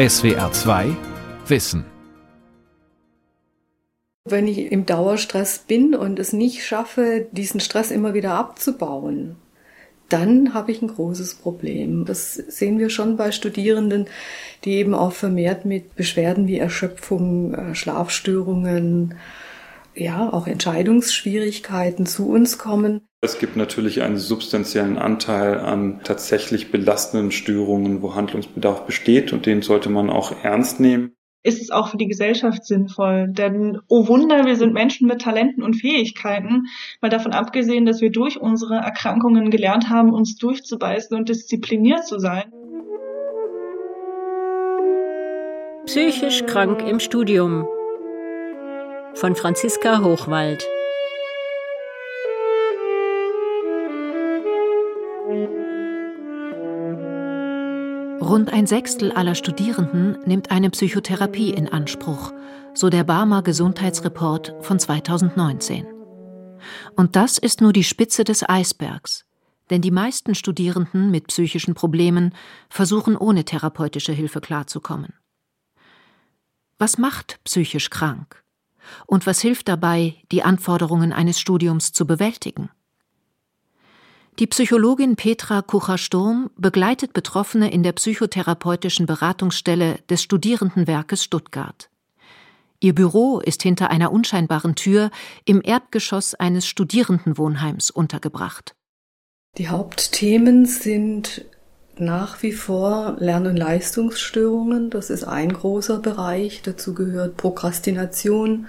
SWR 2 Wissen. Wenn ich im Dauerstress bin und es nicht schaffe, diesen Stress immer wieder abzubauen, dann habe ich ein großes Problem. Das sehen wir schon bei Studierenden, die eben auch vermehrt mit Beschwerden wie Erschöpfung, äh, Schlafstörungen, ja, auch Entscheidungsschwierigkeiten zu uns kommen. Es gibt natürlich einen substanziellen Anteil an tatsächlich belastenden Störungen, wo Handlungsbedarf besteht und den sollte man auch ernst nehmen. Ist es auch für die Gesellschaft sinnvoll? Denn, oh Wunder, wir sind Menschen mit Talenten und Fähigkeiten. Mal davon abgesehen, dass wir durch unsere Erkrankungen gelernt haben, uns durchzubeißen und diszipliniert zu sein. Psychisch krank im Studium von Franziska Hochwald. Rund ein Sechstel aller Studierenden nimmt eine Psychotherapie in Anspruch, so der Barmer Gesundheitsreport von 2019. Und das ist nur die Spitze des Eisbergs, denn die meisten Studierenden mit psychischen Problemen versuchen ohne therapeutische Hilfe klarzukommen. Was macht psychisch krank? Und was hilft dabei, die Anforderungen eines Studiums zu bewältigen? Die Psychologin Petra Kucher-Sturm begleitet Betroffene in der psychotherapeutischen Beratungsstelle des Studierendenwerkes Stuttgart. Ihr Büro ist hinter einer unscheinbaren Tür im Erdgeschoss eines Studierendenwohnheims untergebracht. Die Hauptthemen sind nach wie vor Lern- und Leistungsstörungen. Das ist ein großer Bereich. Dazu gehört Prokrastination,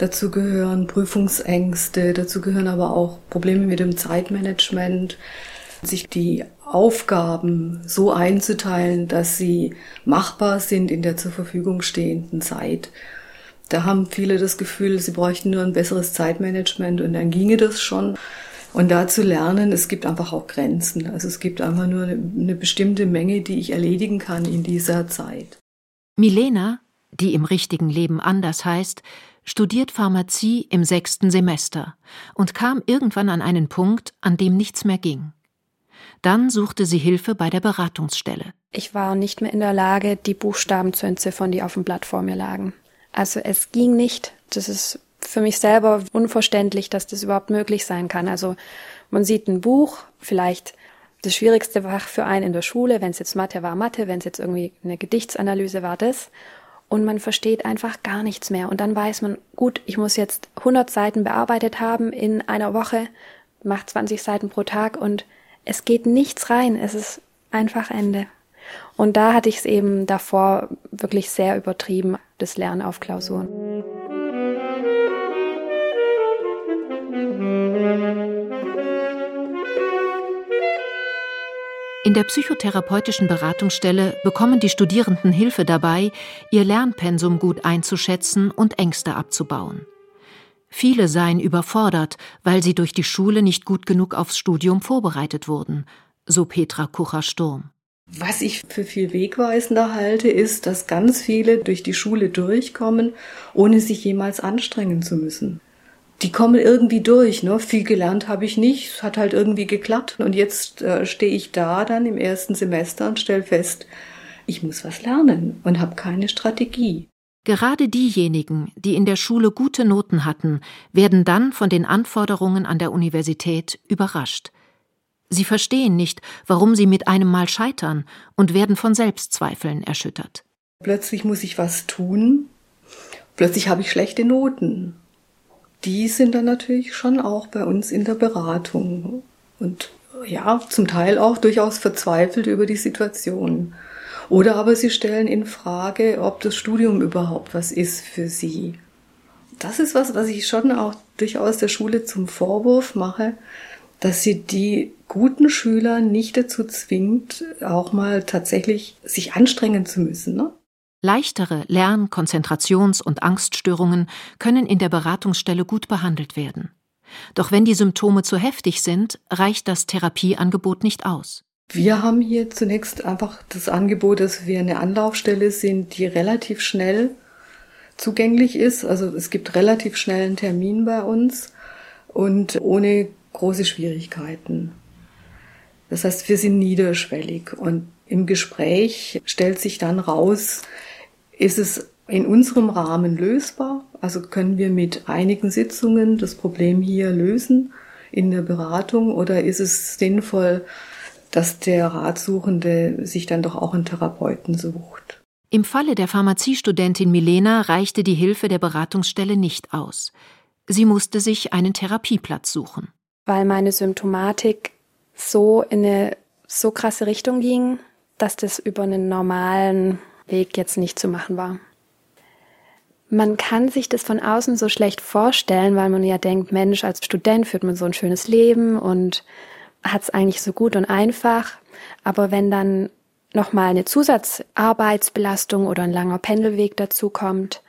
Dazu gehören Prüfungsängste, dazu gehören aber auch Probleme mit dem Zeitmanagement, sich die Aufgaben so einzuteilen, dass sie machbar sind in der zur Verfügung stehenden Zeit. Da haben viele das Gefühl, sie bräuchten nur ein besseres Zeitmanagement und dann ginge das schon. Und da zu lernen, es gibt einfach auch Grenzen. Also es gibt einfach nur eine, bestimmte Menge, die ich erledigen kann in dieser Zeit. Milena, die im richtigen Leben anders heißt, studiert Pharmazie im sechsten Semester und kam irgendwann an einen Punkt, an dem nichts mehr ging. Dann suchte sie Hilfe bei der Beratungsstelle. Ich war nicht mehr in der Lage, die Buchstaben zu entziffern, die auf dem Blatt vor mir lagen. Also es ging nicht. Das ist für mich selber unverständlich, dass das überhaupt möglich sein kann. Also man sieht ein Buch, vielleicht das schwierigste Fach für einen in der Schule, wenn es jetzt Mathe war, Mathe, wenn es jetzt irgendwie eine Gedichtsanalyse war, das und man versteht einfach gar nichts mehr. Und dann weiß man, gut, ich muss jetzt 100 Seiten bearbeitet haben in einer Woche, macht 20 Seiten pro Tag und es geht nichts rein. Es ist einfach Ende. Und da hatte ich es eben davor wirklich sehr übertrieben, das Lernen auf Klausuren. In der psychotherapeutischen Beratungsstelle bekommen die Studierenden Hilfe dabei, ihr Lernpensum gut einzuschätzen und Ängste abzubauen. Viele seien überfordert, weil sie durch die Schule nicht gut genug aufs Studium vorbereitet wurden, so Petra Kucher-Sturm. Was ich für viel wegweisender halte, ist, dass ganz viele durch die Schule durchkommen, ohne sich jemals anstrengen zu müssen die kommen irgendwie durch. Ne? Viel gelernt habe ich nicht, es hat halt irgendwie geklappt. Und jetzt äh, stehe ich da dann im ersten Semester und stelle fest, ich muss was lernen und habe keine Strategie. Gerade diejenigen, die in der Schule gute Noten hatten, werden dann von den Anforderungen an der Universität überrascht. Sie verstehen nicht, warum sie mit einem Mal scheitern und werden von Selbstzweifeln erschüttert. Plötzlich muss ich was tun. Plötzlich habe ich schlechte Noten die sind dann natürlich schon auch bei uns in der Beratung und ja, zum Teil auch durchaus verzweifelt über die Situation. Oder aber sie stellen in Frage, ob das Studium überhaupt was ist für sie. Das ist was, was ich schon auch durchaus der Schule zum Vorwurf mache, dass sie die guten Schüler nicht dazu zwingt, auch mal tatsächlich sich anstrengen zu müssen. Ne? Leichtere Lern-, Konzentrations- und Angststörungen können in der Beratungsstelle gut behandelt werden. Doch wenn die Symptome zu heftig sind, reicht das Therapieangebot nicht aus. Wir haben hier zunächst einfach das Angebot, dass wir eine Anlaufstelle sind, die relativ schnell zugänglich ist. Also es gibt relativ schnell einen Termin bei uns und ohne große Schwierigkeiten. Das heißt, wir sind niederschwellig und Im Gespräch stellt sich dann raus, ist es in unserem Rahmen lösbar? Also können wir mit einigen Sitzungen das Problem hier lösen in der Beratung oder ist es sinnvoll, dass der Ratsuchende sich dann doch auch einen Therapeuten sucht? Im Falle der Pharmaziestudentin Milena reichte die Hilfe der Beratungsstelle nicht aus. Sie musste sich einen Therapieplatz suchen. Weil meine Symptomatik so in eine so krasse Richtung ging, dass das über einen normalen Weg jetzt nicht zu machen war. Man kann sich das von außen so schlecht vorstellen, weil man ja denkt, Mensch, als Student führt man so ein schönes Leben und hat es eigentlich so gut und einfach. Aber wenn dann nochmal eine Zusatzarbeitsbelastung oder ein langer Pendelweg dazu kommt,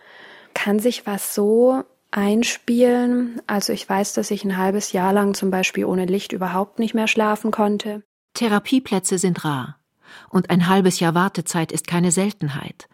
kann sich was so einspielen. Also ich weiß, dass ich ein halbes Jahr lang zum Beispiel ohne Licht überhaupt nicht mehr schlafen konnte. Therapieplätze sind rar. Und ein halbes Jahr Wartezeit ist keine Seltenheit.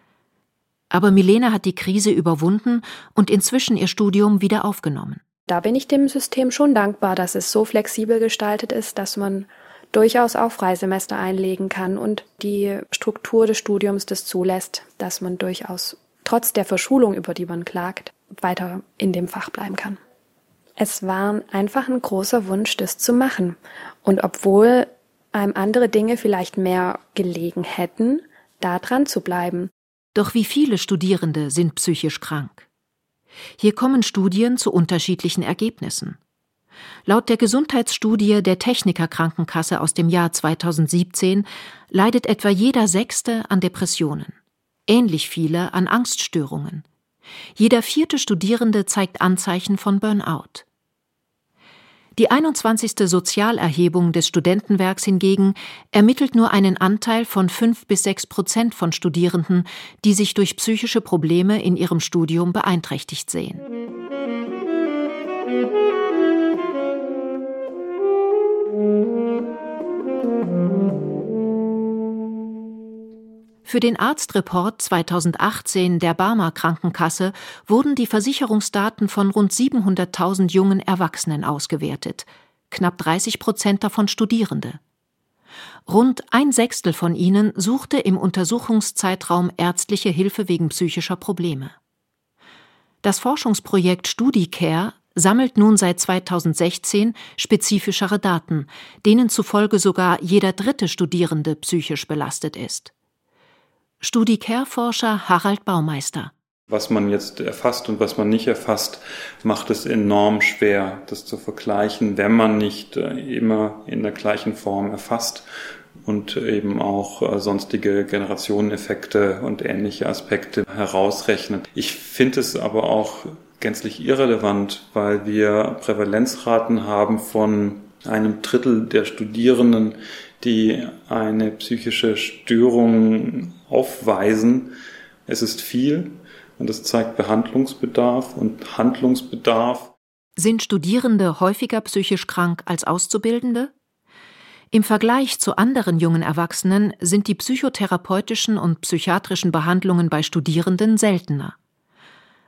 Aber Milena hat die Krise überwunden und inzwischen ihr Studium wieder aufgenommen. Da bin ich dem System schon dankbar, dass es so flexibel gestaltet ist, dass man durchaus auch Freisemester einlegen kann und die Struktur des Studiums das zulässt, dass man durchaus trotz der Verschulung, über die man klagt, weiter in dem Fach bleiben kann. Es war einfach ein großer Wunsch, das zu machen. Und obwohl einem andere Dinge vielleicht mehr gelegen hätten, da dran zu bleiben, doch wie viele Studierende sind psychisch krank? Hier kommen Studien zu unterschiedlichen Ergebnissen. Laut der Gesundheitsstudie der Techniker Krankenkasse aus dem Jahr 2017 leidet etwa jeder Sechste an Depressionen, ähnlich viele an Angststörungen. Jeder vierte Studierende zeigt Anzeichen von Burnout. Die 21. Sozialerhebung des Studentenwerks hingegen ermittelt nur einen Anteil von fünf bis sechs Prozent von Studierenden, die sich durch psychische Probleme in ihrem Studium beeinträchtigt sehen. Für den Arztreport 2018 der Barmer Krankenkasse wurden die Versicherungsdaten von rund 700.000 jungen Erwachsenen ausgewertet, knapp 30 Prozent davon Studierende. Rund ein Sechstel von ihnen suchte im Untersuchungszeitraum ärztliche Hilfe wegen psychischer Probleme. Das Forschungsprojekt StudiCare sammelt nun seit 2016 spezifischere Daten, denen zufolge sogar jeder dritte Studierende psychisch belastet ist. Studicare-Forscher Harald Baumeister. Was man jetzt erfasst und was man nicht erfasst, macht es enorm schwer, das zu vergleichen, wenn man nicht äh, immer in der gleichen Form erfasst und eben auch äh, sonstige Generationeneffekte und ähnliche Aspekte herausrechnet. Ich finde es aber auch gänzlich irrelevant, weil wir Prävalenzraten haben von einem Drittel der Studierenden, die eine psychische Störung aufweisen. Es ist viel und es zeigt Behandlungsbedarf und Handlungsbedarf. Sind Studierende häufiger psychisch krank als Auszubildende? Im Vergleich zu anderen jungen Erwachsenen sind die psychotherapeutischen und psychiatrischen Behandlungen bei Studierenden seltener.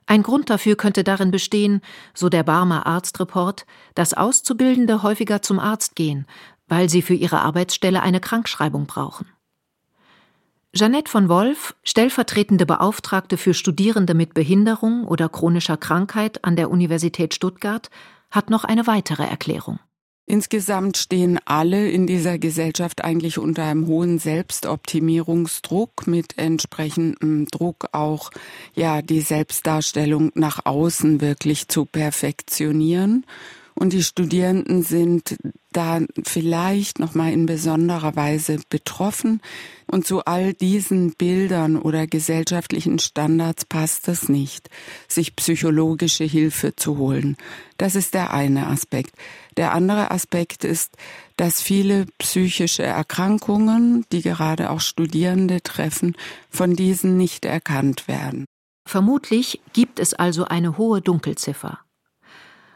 Ein Grund dafür könnte darin bestehen, so der Barmer Arztreport, dass Auszubildende häufiger zum Arzt gehen, weil sie für ihre Arbeitsstelle eine Krankschreibung brauchen. Jeanette von Wolf, stellvertretende Beauftragte für Studierende mit Behinderung oder chronischer Krankheit an der Universität Stuttgart, hat noch eine weitere Erklärung. Insgesamt stehen alle in dieser Gesellschaft eigentlich unter einem hohen Selbstoptimierungsdruck mit entsprechendem Druck auch, ja, die Selbstdarstellung nach außen wirklich zu perfektionieren. Und die Studierenden sind da vielleicht noch mal in besonderer Weise betroffen. Und zu all diesen Bildern oder gesellschaftlichen Standards passt es nicht, sich psychologische Hilfe zu holen. Das ist der eine Aspekt. Der andere Aspekt ist, dass viele psychische Erkrankungen, die gerade auch Studierende treffen, von diesen nicht erkannt werden. Vermutlich gibt es also eine hohe Dunkelziffer.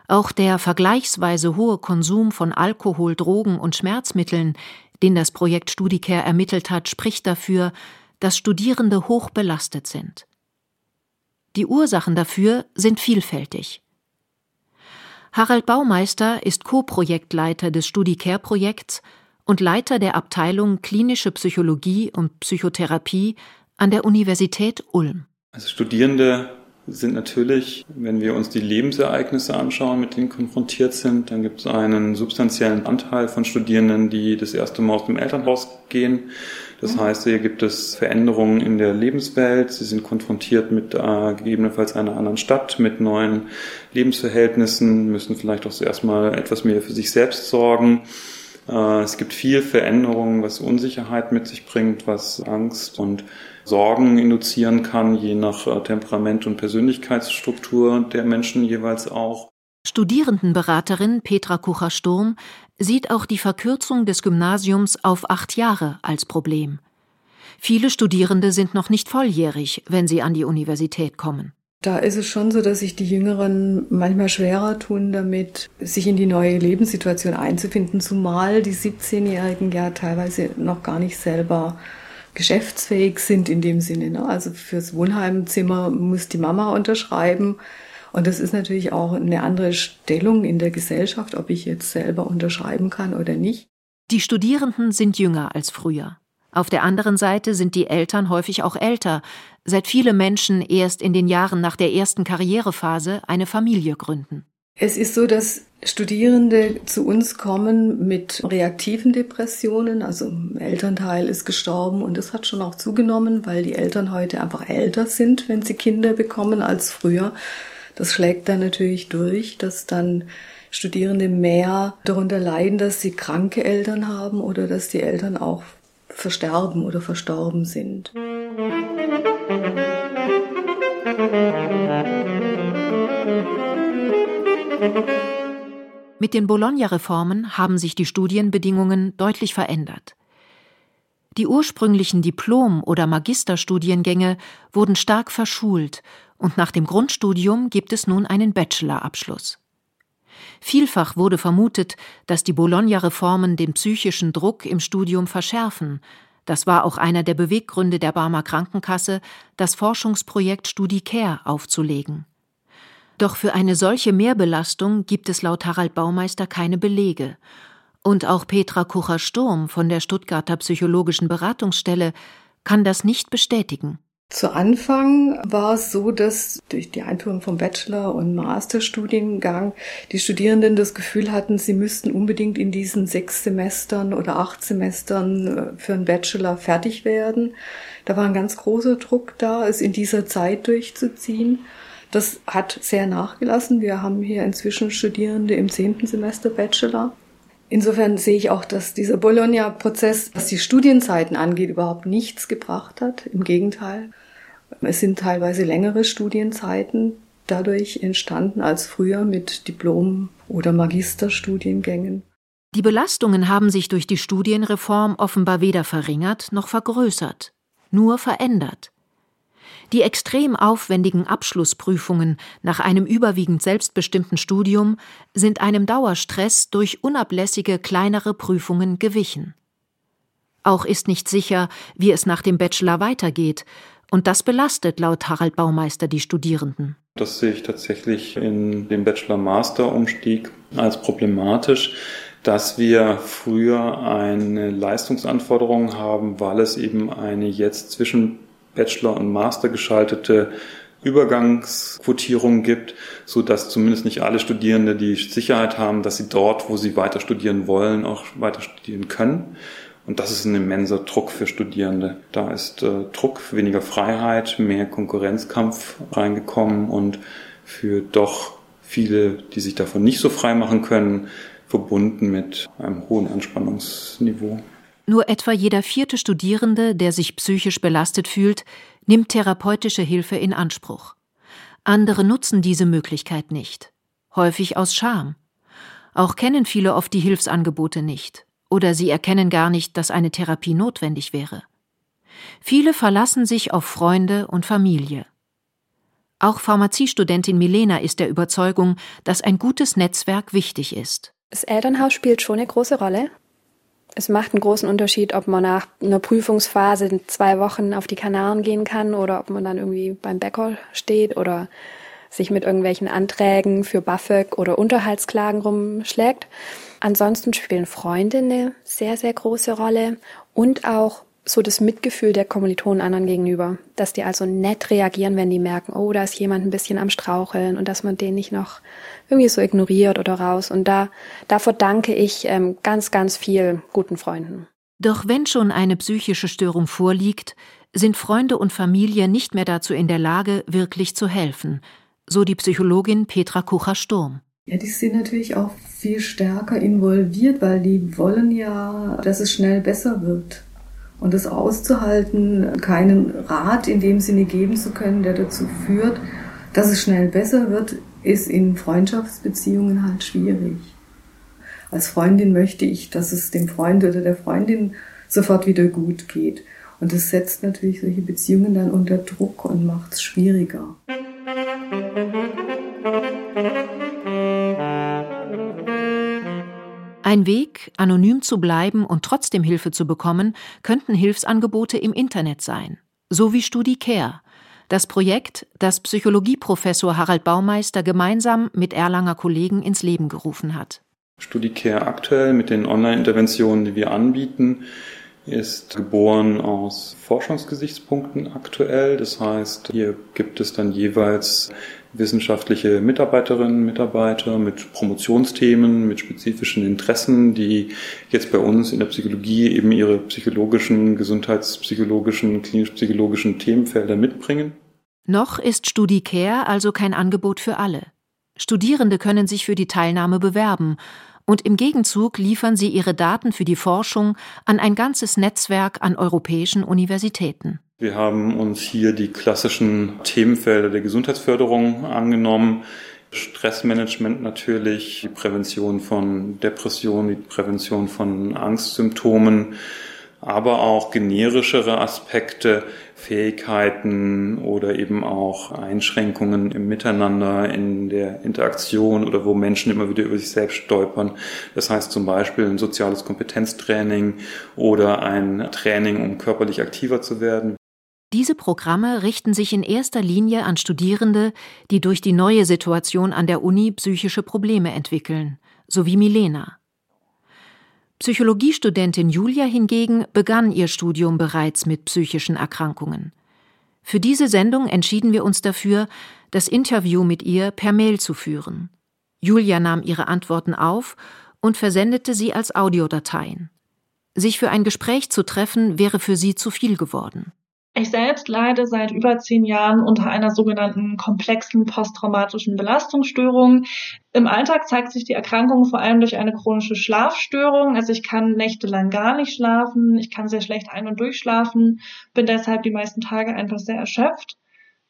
Auch der vergleichsweise hohe Konsum von Alkohol, Drogen und Schmerzmitteln, den das Projekt StudiCare ermittelt hat, spricht dafür, dass Studierende hoch belastet sind. Die Ursachen dafür sind vielfältig. Harald Baumeister ist Co-Projektleiter des StudiCare-Projekts und Leiter der Abteilung Klinische Psychologie und Psychotherapie an der Universität Ulm. Also Studierende sind natürlich, wenn wir uns die Lebensereignisse anschauen, mit denen konfrontiert sind, dann gibt es einen substanziellen Anteil von Studierenden, die das erste Mal aus dem Elternhaus gehen. Das mhm. heißt, hier gibt es Veränderungen in der Lebenswelt. Sie sind konfrontiert mit äh, gegebenenfalls einer anderen Stadt, mit neuen Lebensverhältnissen, müssen vielleicht auch zuerst mal etwas mehr für sich selbst sorgen. Äh, es gibt viel Veränderungen, was Unsicherheit mit sich bringt, was Angst und Sorgen induzieren kann, je nach äh, Temperament und Persönlichkeitsstruktur der Menschen jeweils auch. Studierendenberaterin Petra Kucher-Sturm sieht auch die Verkürzung des Gymnasiums auf acht Jahre als Problem. Viele Studierende sind noch nicht volljährig, wenn sie an die Universität kommen. Da ist es schon so, dass sich die Jüngeren manchmal schwerer tun damit, sich in die neue Lebenssituation einzufinden, zumal die 17-Jährigen ja teilweise noch gar nicht selber geschäftsfähig sind in dem Sinne. Ne? Also fürs Wohnheimzimmer muss die Mama unterschreiben. Und das ist natürlich auch eine andere Stellung in der Gesellschaft, ob ich jetzt selber unterschreiben kann oder nicht. Die Studierenden sind jünger als früher. Auf der anderen Seite sind die Eltern häufig auch älter, seit viele Menschen erst in den Jahren nach der ersten Karrierephase eine Familie gründen. Es ist so, dass Studierende zu uns kommen mit reaktiven Depressionen, also ein Elternteil ist gestorben und das hat schon auch zugenommen, weil die Eltern heute einfach älter sind, wenn sie Kinder bekommen als früher. Das schlägt dann natürlich durch, dass dann Studierende mehr darunter leiden, dass sie kranke Eltern haben oder dass die Eltern auch versterben oder verstorben sind. Mit den Bologna-Reformen haben sich die Studienbedingungen deutlich verändert. Die ursprünglichen Diplom- oder Magisterstudiengänge wurden stark verschult und nach dem Grundstudium gibt es nun einen Bachelorabschluss. Vielfach wurde vermutet, dass die Bologna-Reformen den psychischen Druck im Studium verschärfen. Das war auch einer der Beweggründe der Barmer Krankenkasse, das Forschungsprojekt StudiCare aufzulegen. Doch für eine solche Mehrbelastung gibt es laut Harald Baumeister keine Belege. Und auch Petra Kucher-Sturm von der Stuttgarter Psychologischen Beratungsstelle kann das nicht bestätigen. Zu Anfang war es so, dass durch die Einführung vom Bachelor- und Masterstudiengang die Studierenden das Gefühl hatten, sie müssten unbedingt in diesen sechs Semestern oder acht Semestern äh, für einen Bachelor fertig werden. Da war ein ganz großer Druck da, es in dieser Zeit durchzuziehen. Das hat sehr nachgelassen. Wir haben hier inzwischen Studierende im zehnten Semester Bachelor. Insofern sehe ich auch, dass dieser Bologna-Prozess, was die Studienzeiten angeht, überhaupt nichts gebracht hat. Im Gegenteil. Es sind teilweise längere Studienzeiten dadurch entstanden als früher mit Diplom- oder Magisterstudiengängen. Die Belastungen haben sich durch die Studienreform offenbar weder verringert noch vergrößert, nur verändert. Die extrem aufwendigen Abschlussprüfungen nach einem überwiegend selbstbestimmten Studium sind einem Dauerstress durch unablässige kleinere Prüfungen gewichen. Auch ist nicht sicher, wie es nach dem Bachelor weitergeht, und das belastet laut Harald Baumeister die Studierenden. Das sehe ich tatsächlich in dem Bachelor-Master-Umstieg als problematisch, dass wir früher eine Leistungsanforderung haben, weil es eben eine jetzt zwischen Bachelor und Master geschaltete Übergangsquotierung gibt, so dass zumindest nicht alle Studierende die Sicherheit haben, dass sie dort, wo sie weiter studieren wollen, auch weiter studieren können. Und das ist ein immenser Druck für Studierende. Da ist äh, Druck, weniger Freiheit, mehr Konkurrenzkampf reingekommen und für doch viele, die sich davon nicht so frei machen können, verbunden mit einem hohen Anspannungsniveau. Nur etwa jeder vierte Studierende, der sich psychisch belastet fühlt, nimmt therapeutische Hilfe in Anspruch. Andere nutzen diese Möglichkeit nicht, häufig aus Scham. Auch kennen viele oft die Hilfsangebote nicht oder sie erkennen gar nicht, dass eine Therapie notwendig wäre. Viele verlassen sich auf Freunde und Familie. Auch Pharmaziestudentin Milena ist der Überzeugung, dass ein gutes Netzwerk wichtig ist. Das Elternhaus spielt schon eine große Rolle. Es macht einen großen Unterschied, ob man nach einer Prüfungsphase zwei Wochen auf die Kanaren gehen kann oder ob man dann irgendwie beim Bäcker steht oder sich mit irgendwelchen Anträgen für BAföG oder Unterhaltsklagen rumschlägt. Ansonsten spielen Freunde eine sehr, sehr große Rolle und auch so das Mitgefühl der Kommilitonen anderen gegenüber, dass die also nett reagieren, wenn die merken, oh, da ist jemand ein bisschen am Straucheln und dass man den nicht noch irgendwie so ignoriert oder raus. Und da, da verdanke ich ähm, ganz, ganz viel guten Freunden. Doch wenn schon eine psychische Störung vorliegt, sind Freunde und Familie nicht mehr dazu in der Lage, wirklich zu helfen, so die Psychologin Petra Kucher-Sturm. Ja, die sind natürlich auch viel stärker involviert, weil die wollen ja, dass es schnell besser wird. Und das auszuhalten, keinen Rat in dem Sinne geben zu können, der dazu führt, dass es schnell besser wird, ist in Freundschaftsbeziehungen halt schwierig. Als Freundin möchte ich, dass es dem Freund oder der Freundin sofort wieder gut geht. Und das setzt natürlich solche Beziehungen dann unter Druck und macht es schwieriger. Ein Weg, anonym zu bleiben und trotzdem Hilfe zu bekommen, könnten Hilfsangebote im Internet sein, so wie StudiCare, das Projekt, das Psychologieprofessor Harald Baumeister gemeinsam mit Erlanger Kollegen ins Leben gerufen hat. StudiCare aktuell mit den Online-Interventionen, die wir anbieten, ist geboren aus Forschungsgesichtspunkten aktuell. Das heißt, hier gibt es dann jeweils wissenschaftliche Mitarbeiterinnen und Mitarbeiter mit Promotionsthemen, mit spezifischen Interessen, die jetzt bei uns in der Psychologie eben ihre psychologischen, gesundheitspsychologischen, klinisch-psychologischen Themenfelder mitbringen. Noch ist StudiCare also kein Angebot für alle. Studierende können sich für die Teilnahme bewerben und im Gegenzug liefern sie ihre Daten für die Forschung an ein ganzes Netzwerk an europäischen Universitäten. Wir haben uns hier die klassischen Themenfelder der Gesundheitsförderung angenommen. Stressmanagement natürlich, die Prävention von Depressionen, die Prävention von Angstsymptomen, aber auch generischere Aspekte, Fähigkeiten oder eben auch Einschränkungen im Miteinander, in der Interaktion oder wo Menschen immer wieder über sich selbst stolpern. Das heißt zum Beispiel ein soziales Kompetenztraining oder ein Training, um körperlich aktiver zu werden. Diese Programme richten sich in erster Linie an Studierende, die durch die neue Situation an der Uni psychische Probleme entwickeln, so wie Milena. Psychologiestudentin Julia hingegen begann ihr Studium bereits mit psychischen Erkrankungen. Für diese Sendung entschieden wir uns dafür, das Interview mit ihr per Mail zu führen. Julia nahm ihre Antworten auf und versendete sie als Audiodateien. Sich für ein Gespräch zu treffen wäre für sie zu viel geworden. Ich selbst leide seit über zehn Jahren unter einer sogenannten komplexen posttraumatischen Belastungsstörung. Im Alltag zeigt sich die Erkrankung vor allem durch eine chronische Schlafstörung. Also ich kann nächtelang gar nicht schlafen, ich kann sehr schlecht ein- und durchschlafen, bin deshalb die meisten Tage einfach sehr erschöpft.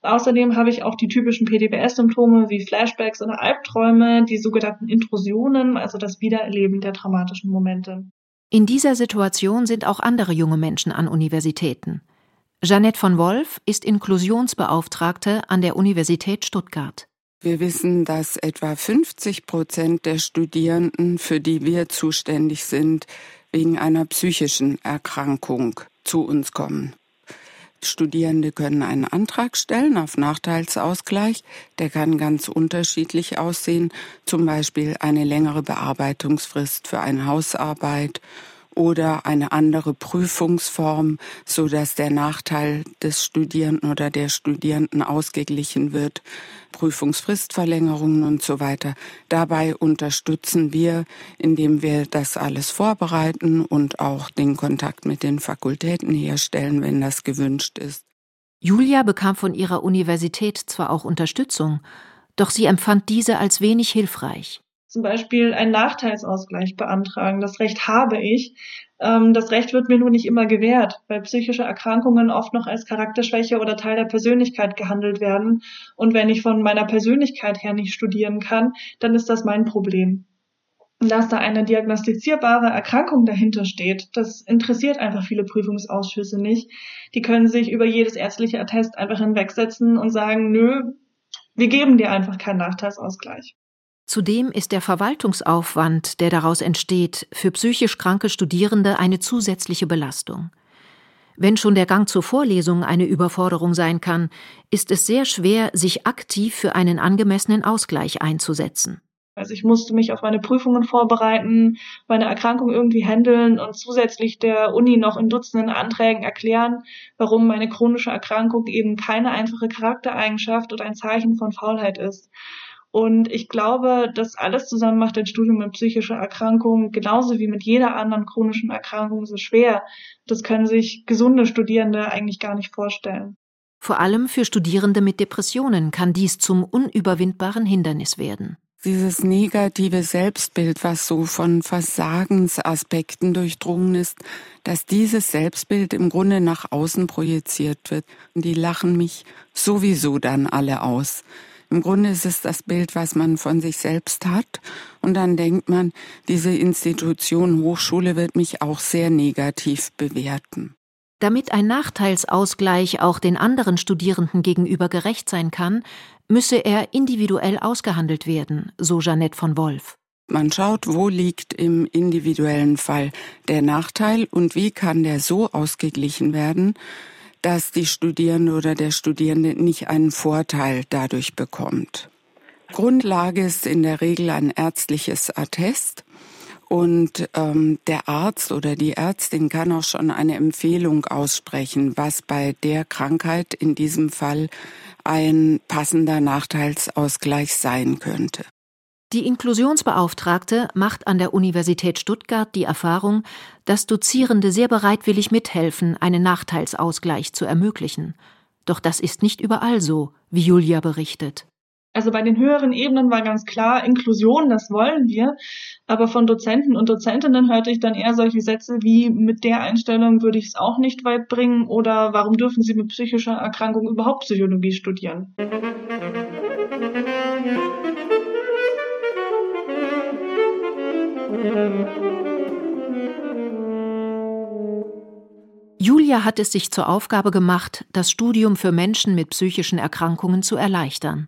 Außerdem habe ich auch die typischen PTBS-Symptome wie Flashbacks oder Albträume, die sogenannten Intrusionen, also das Wiedererleben der traumatischen Momente. In dieser Situation sind auch andere junge Menschen an Universitäten. Jeanette von Wolf ist Inklusionsbeauftragte an der Universität Stuttgart. Wir wissen, dass etwa 50 Prozent der Studierenden, für die wir zuständig sind, wegen einer psychischen Erkrankung zu uns kommen. Studierende können einen Antrag stellen auf Nachteilsausgleich. Der kann ganz unterschiedlich aussehen, zum Beispiel eine längere Bearbeitungsfrist für eine Hausarbeit oder eine andere Prüfungsform, so dass der Nachteil des Studierenden oder der Studierenden ausgeglichen wird, Prüfungsfristverlängerungen und so weiter. Dabei unterstützen wir, indem wir das alles vorbereiten und auch den Kontakt mit den Fakultäten herstellen, wenn das gewünscht ist. Julia bekam von ihrer Universität zwar auch Unterstützung, doch sie empfand diese als wenig hilfreich zum Beispiel einen Nachteilsausgleich beantragen. Das Recht habe ich. Ähm, das Recht wird mir nur nicht immer gewährt, weil psychische Erkrankungen oft noch als Charakterschwäche oder Teil der Persönlichkeit gehandelt werden. Und wenn ich von meiner Persönlichkeit her nicht studieren kann, dann ist das mein Problem. Dass da eine diagnostizierbare Erkrankung dahinter steht, das interessiert einfach viele Prüfungsausschüsse nicht. Die können sich über jedes ärztliche Attest einfach hinwegsetzen und sagen, nö, wir geben dir einfach keinen Nachteilsausgleich. Zudem ist der Verwaltungsaufwand, der daraus entsteht, für psychisch kranke Studierende eine zusätzliche Belastung. Wenn schon der Gang zur Vorlesung eine Überforderung sein kann, ist es sehr schwer, sich aktiv für einen angemessenen Ausgleich einzusetzen. Also ich musste mich auf meine Prüfungen vorbereiten, meine Erkrankung irgendwie handeln und zusätzlich der Uni noch in Dutzenden Anträgen erklären, warum meine chronische Erkrankung eben keine einfache Charaktereigenschaft oder ein Zeichen von Faulheit ist. Und ich glaube, das alles zusammen macht ein Studium mit psychischer Erkrankung genauso wie mit jeder anderen chronischen Erkrankung so schwer. Das können sich gesunde Studierende eigentlich gar nicht vorstellen. Vor allem für Studierende mit Depressionen kann dies zum unüberwindbaren Hindernis werden. Dieses negative Selbstbild, was so von Versagensaspekten durchdrungen ist, dass dieses Selbstbild im Grunde nach außen projiziert wird. Und die lachen mich sowieso dann alle aus. Im Grunde ist es das Bild, was man von sich selbst hat. Und dann denkt man, diese Institution Hochschule wird mich auch sehr negativ bewerten. Damit ein Nachteilsausgleich auch den anderen Studierenden gegenüber gerecht sein kann, müsse er individuell ausgehandelt werden, so Jeanette von Wolf. Man schaut, wo liegt im individuellen Fall der Nachteil und wie kann der so ausgeglichen werden, dass die Studierende oder der Studierende nicht einen Vorteil dadurch bekommt. Grundlage ist in der Regel ein ärztliches Attest und ähm, der Arzt oder die Ärztin kann auch schon eine Empfehlung aussprechen, was bei der Krankheit in diesem Fall ein passender Nachteilsausgleich sein könnte. Die Inklusionsbeauftragte macht an der Universität Stuttgart die Erfahrung, dass Dozierende sehr bereitwillig mithelfen, einen Nachteilsausgleich zu ermöglichen. Doch das ist nicht überall so, wie Julia berichtet. Also bei den höheren Ebenen war ganz klar, Inklusion, das wollen wir. Aber von Dozenten und Dozentinnen hörte ich dann eher solche Sätze wie, mit der Einstellung würde ich es auch nicht weit bringen oder warum dürfen Sie mit psychischer Erkrankung überhaupt Psychologie studieren? Julia hat es sich zur Aufgabe gemacht, das Studium für Menschen mit psychischen Erkrankungen zu erleichtern.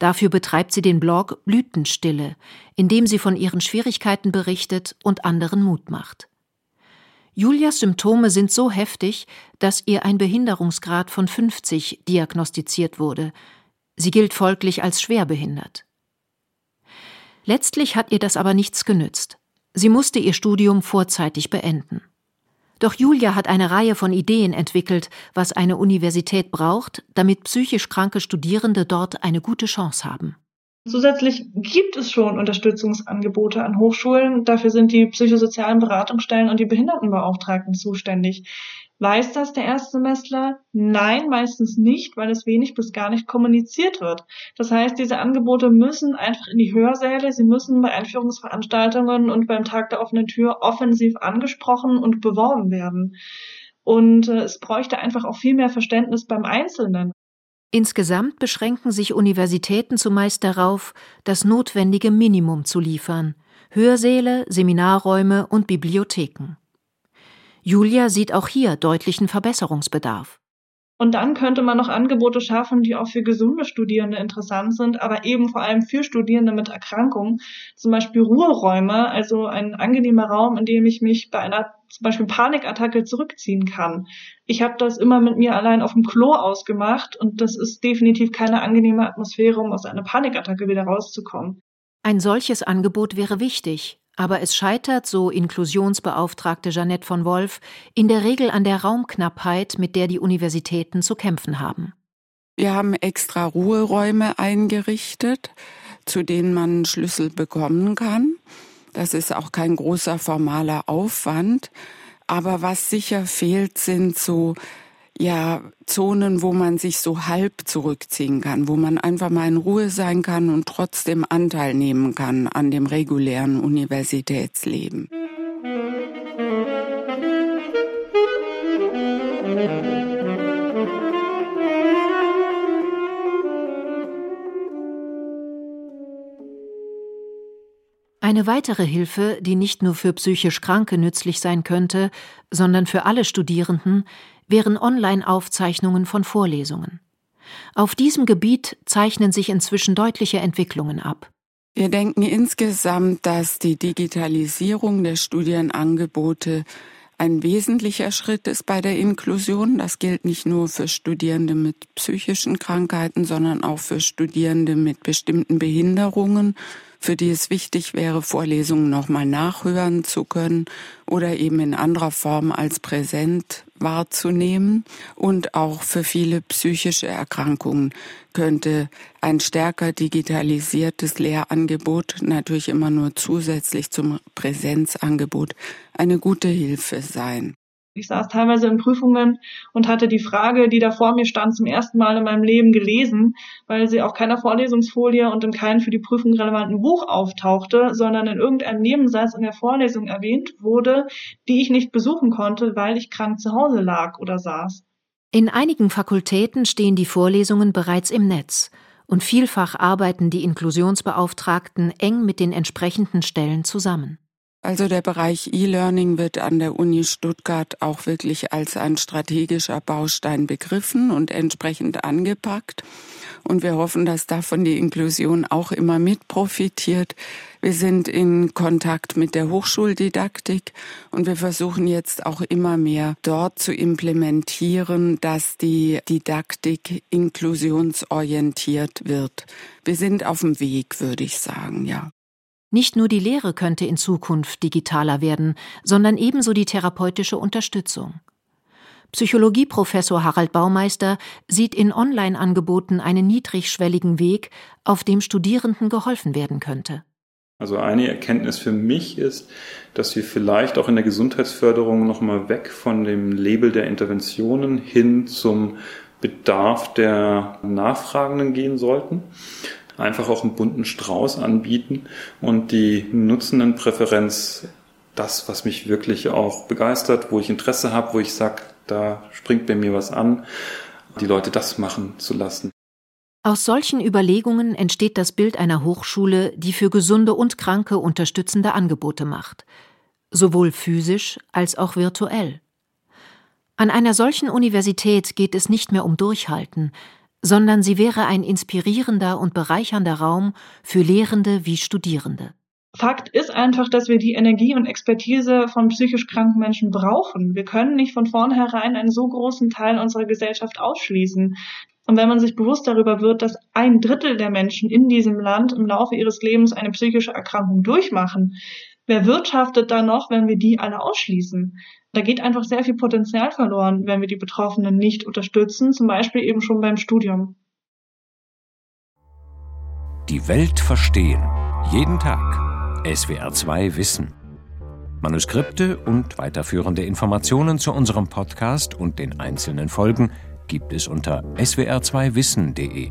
Dafür betreibt sie den Blog Blütenstille, in dem sie von ihren Schwierigkeiten berichtet und anderen Mut macht. Julias Symptome sind so heftig, dass ihr ein Behinderungsgrad von 50 diagnostiziert wurde. Sie gilt folglich als schwerbehindert. Letztlich hat ihr das aber nichts genützt. Sie musste ihr Studium vorzeitig beenden. Doch Julia hat eine Reihe von Ideen entwickelt, was eine Universität braucht, damit psychisch kranke Studierende dort eine gute Chance haben. Zusätzlich gibt es schon Unterstützungsangebote an Hochschulen. Dafür sind die psychosozialen Beratungsstellen und die Behindertenbeauftragten zuständig. Weiß das der Erstsemestler? Nein, meistens nicht, weil es wenig bis gar nicht kommuniziert wird. Das heißt, diese Angebote müssen einfach in die Hörsäle, sie müssen bei Einführungsveranstaltungen und beim Tag der offenen Tür offensiv angesprochen und beworben werden. Und äh, es bräuchte einfach auch viel mehr Verständnis beim Einzelnen. Insgesamt beschränken sich Universitäten zumeist darauf, das notwendige Minimum zu liefern Hörsäle, Seminarräume und Bibliotheken. Julia sieht auch hier deutlichen Verbesserungsbedarf. Und dann könnte man noch Angebote schaffen, die auch für gesunde Studierende interessant sind, aber eben vor allem für Studierende mit Erkrankungen. Zum Beispiel Ruheräume, also ein angenehmer Raum, in dem ich mich bei einer zum Beispiel Panikattacke zurückziehen kann. Ich habe das immer mit mir allein auf dem Klo ausgemacht und das ist definitiv keine angenehme Atmosphäre, um aus einer Panikattacke wieder rauszukommen. Ein solches Angebot wäre wichtig, aber es scheitert, so Inklusionsbeauftragte Jeanette von Wolf, in der Regel an der Raumknappheit, mit der die Universitäten zu kämpfen haben. Wir haben extra Ruheräume eingerichtet, zu denen man Schlüssel bekommen kann. Das ist auch kein großer formaler Aufwand. Aber was sicher fehlt, sind so ja Zonen, wo man sich so halb zurückziehen kann, wo man einfach mal in Ruhe sein kann und trotzdem Anteil nehmen kann an dem regulären Universitätsleben. Eine weitere Hilfe, die nicht nur für psychisch Kranke nützlich sein könnte, sondern für alle Studierenden, wären Online-Aufzeichnungen von Vorlesungen. Auf diesem Gebiet zeichnen sich inzwischen deutliche Entwicklungen ab. Wir denken insgesamt, dass die Digitalisierung der Studienangebote ein wesentlicher Schritt ist bei der Inklusion. Das gilt nicht nur für Studierende mit psychischen Krankheiten, sondern auch für Studierende mit bestimmten Behinderungen, für die es wichtig wäre, Vorlesungen nochmal nachhören zu können oder eben in anderer Form als präsent wahrzunehmen. Und auch für viele psychische Erkrankungen könnte ein stärker digitalisiertes Lehrangebot natürlich immer nur zusätzlich zum Präsenzangebot eine gute Hilfe sein. Ich saß teilweise in Prüfungen und hatte die Frage, die da vor mir stand, zum ersten Mal in meinem Leben gelesen, weil sie auf keiner Vorlesungsfolie und in keinem für die Prüfung relevanten Buch auftauchte, sondern in irgendeinem Nebensatz in der Vorlesung erwähnt wurde, die ich nicht besuchen konnte, weil ich krank zu Hause lag oder saß. In einigen Fakultäten stehen die Vorlesungen bereits im Netz und vielfach arbeiten die Inklusionsbeauftragten eng mit den entsprechenden Stellen zusammen. Also der Bereich E-Learning wird an der Uni Stuttgart auch wirklich als ein strategischer Baustein begriffen und entsprechend angepackt. Und wir hoffen, dass davon die Inklusion auch immer mit profitiert. Wir sind in Kontakt mit der Hochschuldidaktik und wir versuchen jetzt auch immer mehr dort zu implementieren, dass die Didaktik inklusionsorientiert wird. Wir sind auf dem Weg, würde ich sagen, ja. Nicht nur die Lehre könnte in Zukunft digitaler werden, sondern ebenso die therapeutische Unterstützung. Psychologieprofessor Harald Baumeister sieht in Online-Angeboten einen niedrigschwelligen Weg, auf dem Studierenden geholfen werden könnte. Also eine Erkenntnis für mich ist, dass wir vielleicht auch in der Gesundheitsförderung nochmal weg von dem Label der Interventionen hin zum Bedarf der Nachfragenden gehen sollten einfach auch einen bunten Strauß anbieten und die Nutzendenpräferenz das, was mich wirklich auch begeistert, wo ich Interesse habe, wo ich sage, da springt bei mir was an, die Leute das machen zu lassen. Aus solchen Überlegungen entsteht das Bild einer Hochschule, die für Gesunde und Kranke unterstützende Angebote macht, sowohl physisch als auch virtuell. An einer solchen Universität geht es nicht mehr um Durchhalten, sondern sie wäre ein inspirierender und bereichernder Raum für Lehrende wie Studierende. Fakt ist einfach, dass wir die Energie und Expertise von psychisch kranken Menschen brauchen. Wir können nicht von vornherein einen so großen Teil unserer Gesellschaft ausschließen. Und wenn man sich bewusst darüber wird, dass ein Drittel der Menschen in diesem Land im Laufe ihres Lebens eine psychische Erkrankung durchmachen, wer wirtschaftet da noch, wenn wir die alle ausschließen? Da geht einfach sehr viel Potenzial verloren, wenn wir die Betroffenen nicht unterstützen, zum Beispiel eben schon beim Studium. Die Welt verstehen. Jeden Tag. SWR2 Wissen. Manuskripte und weiterführende Informationen zu unserem Podcast und den einzelnen Folgen gibt es unter swr2wissen.de.